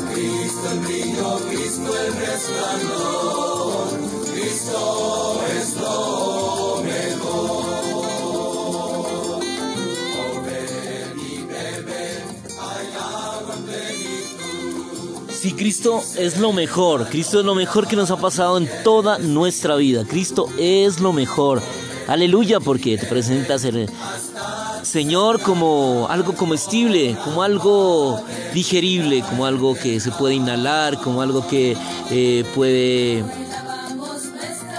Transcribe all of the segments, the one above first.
Cristo el brillo, Cristo el resplandor. Cristo es lo mejor. Comer y beber, hay. Si Cristo es lo mejor, Cristo es lo mejor que nos ha pasado en toda nuestra vida. Cristo es lo mejor. Aleluya, porque te presentas el Señor como algo comestible, como algo digerible, como algo que se puede inhalar, como algo que eh, puede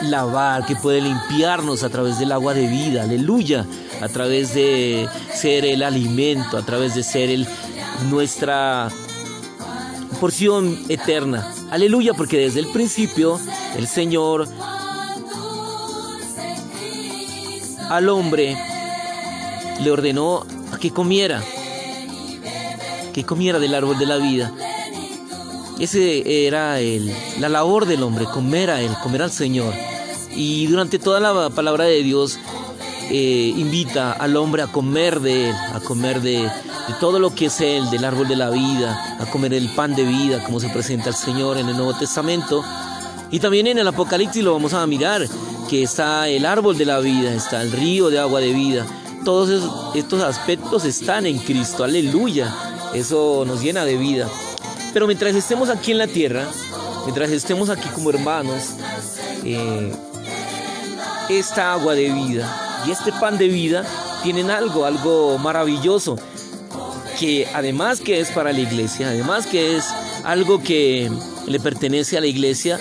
lavar, que puede limpiarnos a través del agua de vida, aleluya, a través de ser el alimento, a través de ser el, nuestra porción eterna. Aleluya, porque desde el principio el Señor al hombre le ordenó a que comiera, que comiera del árbol de la vida. Ese era el, la labor del hombre, comer a Él, comer al Señor. Y durante toda la palabra de Dios eh, invita al hombre a comer de Él, a comer de, todo lo que es Él, del árbol de la vida, a comer el pan de vida, como se presenta el Señor en el Nuevo Testamento. Y también en el Apocalipsis lo vamos a mirar, que está el árbol de la vida, está el río de agua de vida. Todos estos aspectos están en Cristo, aleluya. Eso nos llena de vida. Pero mientras estemos aquí en la tierra, mientras estemos aquí como hermanos, eh, esta agua de vida y este pan de vida tienen algo, algo maravilloso, que además que es para la iglesia, además que es algo que le pertenece a la iglesia,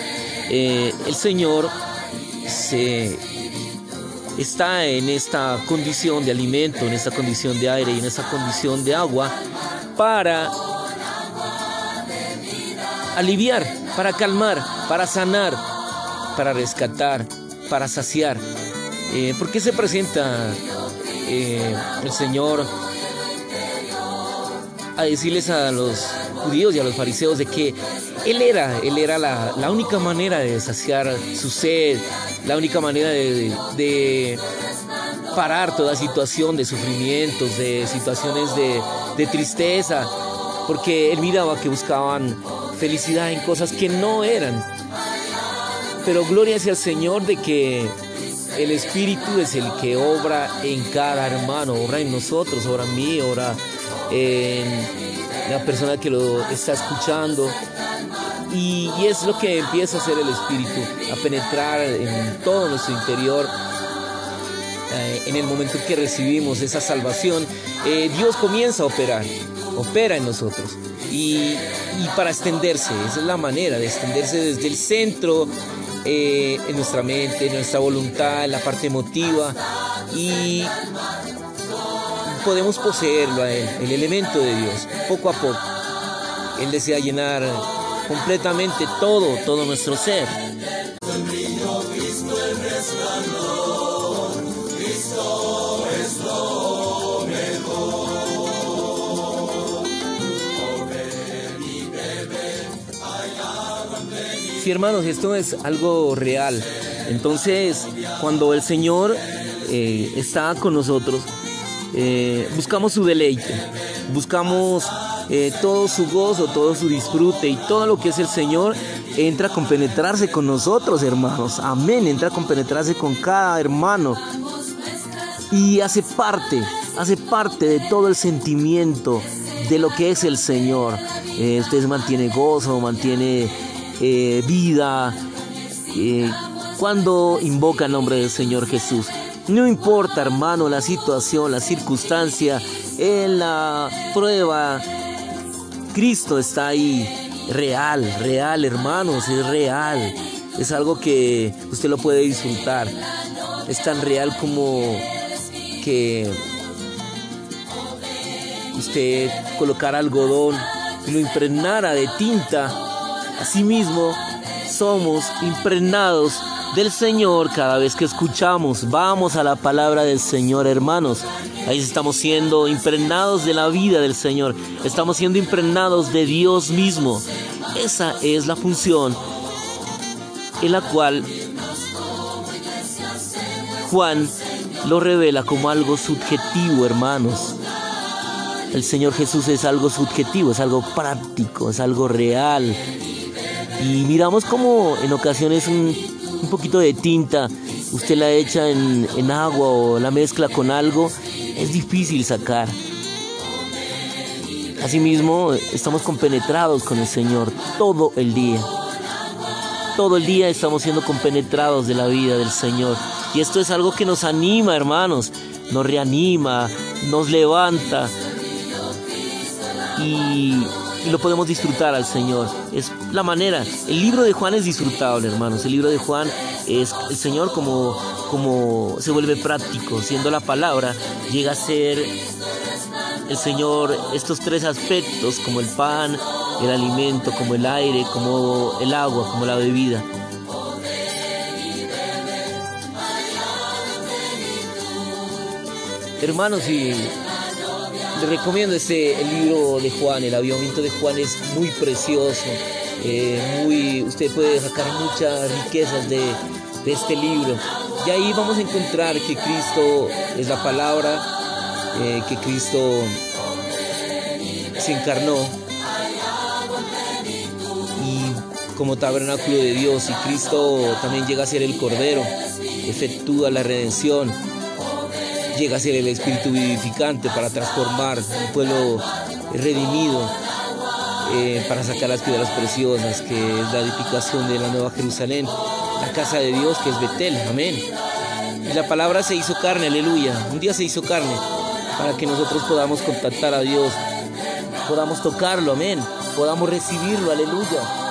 eh, el Señor se está en esta condición de alimento, en esta condición de aire y en esta condición de agua para aliviar, para calmar, para sanar, para rescatar, para saciar. Eh, ¿Por qué se presenta eh, el Señor a decirles a los judíos y a los fariseos de que Él era, Él era la, la única manera de saciar su sed, la única manera de, de parar toda situación de sufrimientos, de situaciones de, de tristeza, porque Él miraba que buscaban felicidad en cosas que no eran. Pero gloria sea al Señor de que el Espíritu es el que obra en cada hermano, obra en nosotros, obra en mí, obra en la persona que lo está escuchando. Y, y es lo que empieza a hacer el Espíritu, a penetrar en todo nuestro interior. Eh, en el momento en que recibimos esa salvación, eh, Dios comienza a operar, opera en nosotros. Y, y para extenderse, esa es la manera de extenderse desde el centro, eh, en nuestra mente, en nuestra voluntad, en la parte emotiva. Y podemos poseerlo a Él, el elemento de Dios, poco a poco. Él desea llenar completamente todo, todo nuestro ser. Sí, hermanos, esto es algo real. Entonces, cuando el Señor eh, está con nosotros, eh, buscamos su deleite, buscamos eh, todo su gozo, todo su disfrute y todo lo que es el Señor entra a compenetrarse con nosotros, hermanos. Amén, entra a compenetrarse con cada hermano y hace parte, hace parte de todo el sentimiento de lo que es el Señor. Eh, usted mantiene gozo, mantiene eh, vida cuando invoca el nombre del Señor Jesús. No importa, hermano, la situación, la circunstancia, en la prueba, Cristo está ahí. Real, real, hermanos, es real. Es algo que usted lo puede disfrutar. Es tan real como que usted colocara algodón y lo impregnara de tinta. Asimismo, somos impregnados del Señor cada vez que escuchamos. Vamos a la palabra del Señor, hermanos. Ahí estamos siendo impregnados de la vida del Señor. Estamos siendo impregnados de Dios mismo. Esa es la función en la cual Juan lo revela como algo subjetivo, hermanos. El Señor Jesús es algo subjetivo, es algo práctico, es algo real. Y miramos como en ocasiones poquito de tinta, usted la echa en, en agua o la mezcla con algo, es difícil sacar. Asimismo, estamos compenetrados con el Señor todo el día. Todo el día estamos siendo compenetrados de la vida del Señor. Y esto es algo que nos anima, hermanos. Nos reanima, nos levanta. Y, lo podemos disfrutar al Señor. Es la manera. El libro de Juan es disfrutable, hermanos. El libro de Juan es el Señor como, como se vuelve práctico, siendo la palabra, llega a ser el Señor estos tres aspectos como el pan, el alimento, como el aire, como el agua, como la bebida. Hermanos, y recomiendo este el libro de Juan, el avivamiento de Juan es muy precioso, eh, muy, usted puede sacar muchas riquezas de, de este libro. Y ahí vamos a encontrar que Cristo es la palabra, eh, que Cristo se encarnó y como tabernáculo de Dios y Cristo también llega a ser el Cordero, efectúa la redención, llega a ser el Espíritu vivificante para transformar un pueblo redimido, eh, para sacar las piedras preciosas, que es la edificación de la Nueva Jerusalén, la casa de Dios que es Betel, amén. Y la palabra se hizo carne, aleluya. Un día se hizo carne para que nosotros podamos contactar a Dios, podamos tocarlo, amén, podamos recibirlo, aleluya.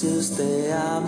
Jesús te amo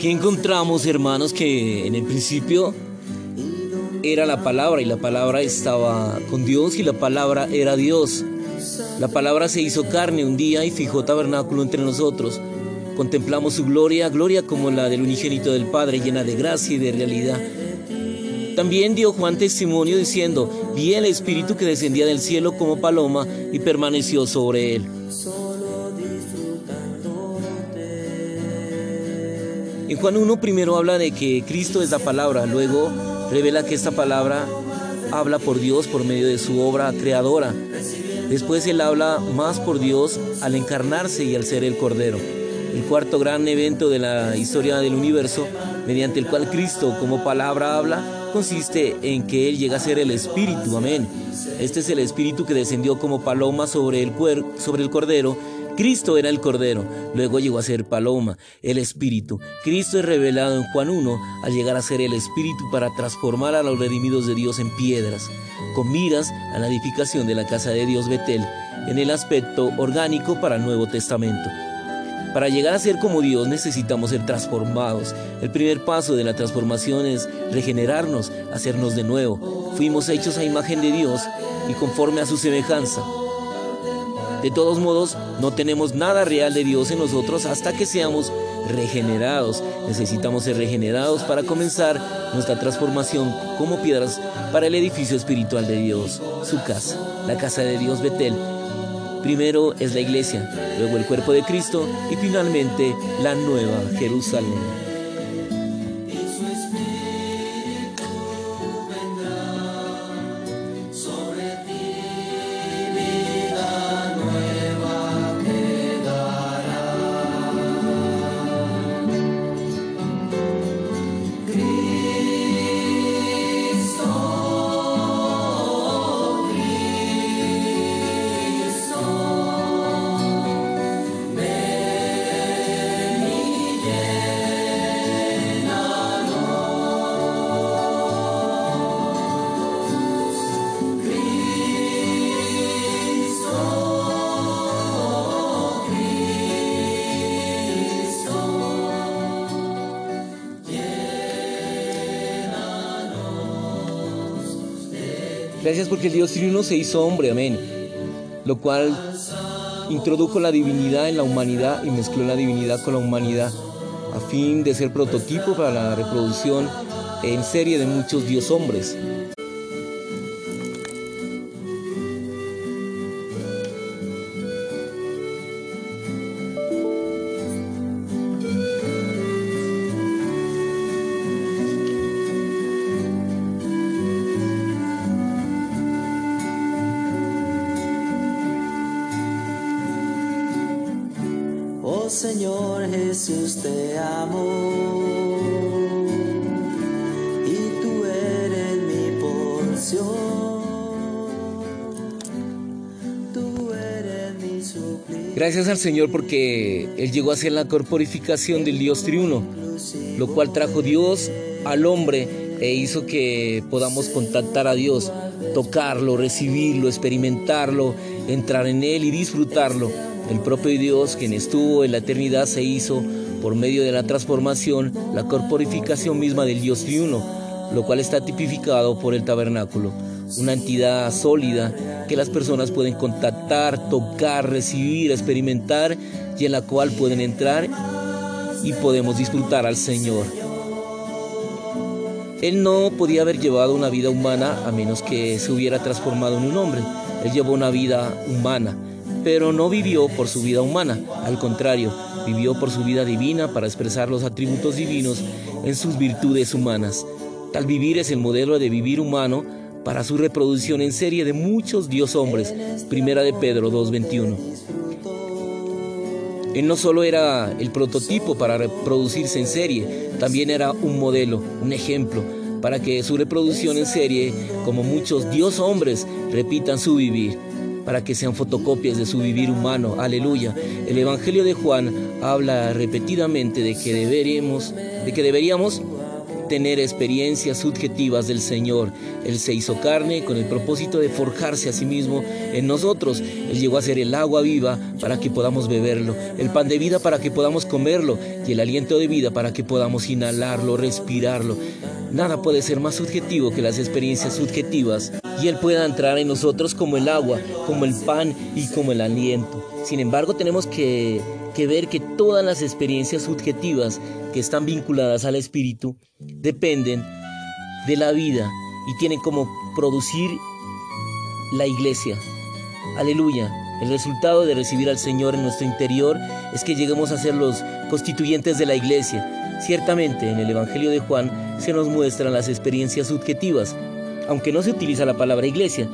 aquí encontramos, hermanos, que en el principio era la palabra y la palabra estaba con Dios y la palabra era Dios. La palabra se hizo carne un día y fijó tabernáculo entre nosotros. Contemplamos su gloria, gloria como la del unigénito del Padre, llena de gracia y de realidad. También dio Juan testimonio diciendo, vi el Espíritu que descendía del cielo como paloma y permaneció sobre él. En Juan 1 primero habla de que Cristo es la palabra, luego revela que esta palabra habla por Dios por medio de su obra creadora. Después él habla más por Dios al encarnarse y al ser el Cordero. El cuarto gran evento de la historia del universo, mediante el cual Cristo como palabra habla, consiste en que Él llega a ser el Espíritu, amén. Este es el Espíritu que descendió como paloma sobre el, sobre el Cordero. Cristo era el Cordero, luego llegó a ser paloma, el Espíritu. Cristo es revelado en Juan 1 al llegar a ser el Espíritu para transformar a los redimidos de Dios en piedras, con miras a la edificación de la casa de Dios Betel, en el aspecto orgánico para el Nuevo Testamento. Para llegar a ser como Dios necesitamos ser transformados. El primer paso de la transformación es regenerarnos, hacernos de nuevo. Fuimos hechos a imagen de Dios y conforme a su semejanza. De todos modos, no tenemos nada real de Dios en nosotros hasta que seamos regenerados. Necesitamos ser regenerados para comenzar nuestra transformación como piedras para el edificio espiritual de Dios, su casa, la casa de Dios Betel. Primero es la iglesia, luego el cuerpo de Cristo y finalmente la nueva Jerusalén. Gracias porque el Dios Trino se hizo hombre, amén. Lo cual introdujo la divinidad en la humanidad y mezcló la divinidad con la humanidad a fin de ser prototipo para la reproducción en serie de muchos dios hombres. Señor Jesús, te amo. Y tú eres mi porción. Tú eres mi. Gracias al Señor porque Él llegó a ser la corporificación del Dios triuno, lo cual trajo Dios al hombre e hizo que podamos contactar a Dios, tocarlo, recibirlo, experimentarlo, entrar en Él y disfrutarlo. El propio Dios, quien estuvo en la eternidad, se hizo por medio de la transformación, la corporificación misma del Dios triuno, lo cual está tipificado por el tabernáculo, una entidad sólida que las personas pueden contactar, tocar, recibir, experimentar y en la cual pueden entrar y podemos disfrutar al Señor. Él no podía haber llevado una vida humana a menos que se hubiera transformado en un hombre. Él llevó una vida humana pero no vivió por su vida humana, al contrario, vivió por su vida divina para expresar los atributos divinos en sus virtudes humanas. Tal vivir es el modelo de vivir humano para su reproducción en serie de muchos dios hombres. Primera de Pedro 2.21. Él no solo era el prototipo para reproducirse en serie, también era un modelo, un ejemplo, para que su reproducción en serie, como muchos dios hombres, repitan su vivir para que sean fotocopias de su vivir humano. Aleluya. El Evangelio de Juan habla repetidamente de que deberíamos, de que deberíamos tener experiencias subjetivas del Señor. Él se hizo carne con el propósito de forjarse a sí mismo en nosotros. Él llegó a ser el agua viva para que podamos beberlo, el pan de vida para que podamos comerlo y el aliento de vida para que podamos inhalarlo, respirarlo. Nada puede ser más subjetivo que las experiencias subjetivas y Él pueda entrar en nosotros como el agua, como el pan y como el aliento. Sin embargo, tenemos que, que ver que todas las experiencias subjetivas que están vinculadas al espíritu dependen de la vida y tienen como producir la iglesia. Aleluya. El resultado de recibir al Señor en nuestro interior es que lleguemos a ser los constituyentes de la iglesia. Ciertamente en el Evangelio de Juan se nos muestran las experiencias subjetivas, aunque no se utiliza la palabra iglesia.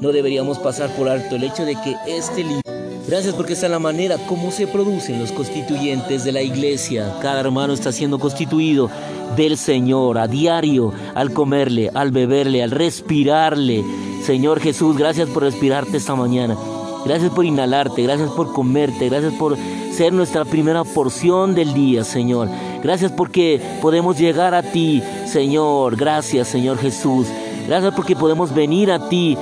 No deberíamos pasar por alto el hecho de que este libro Gracias porque es la manera como se producen los constituyentes de la iglesia. Cada hermano está siendo constituido del Señor a diario, al comerle, al beberle, al respirarle. Señor Jesús, gracias por respirarte esta mañana. Gracias por inhalarte, gracias por comerte, gracias por ser nuestra primera porción del día, Señor. Gracias porque podemos llegar a ti, Señor. Gracias, Señor Jesús. Gracias porque podemos venir a ti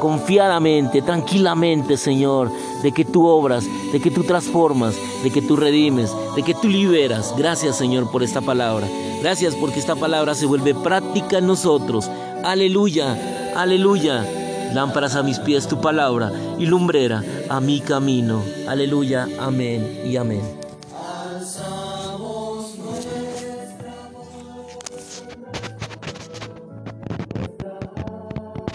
confiadamente, tranquilamente, Señor de que tú obras, de que tú transformas, de que tú redimes, de que tú liberas. Gracias Señor por esta palabra. Gracias porque esta palabra se vuelve práctica en nosotros. Aleluya, aleluya. Lámparas a mis pies tu palabra y lumbrera a mi camino. Aleluya, amén y amén.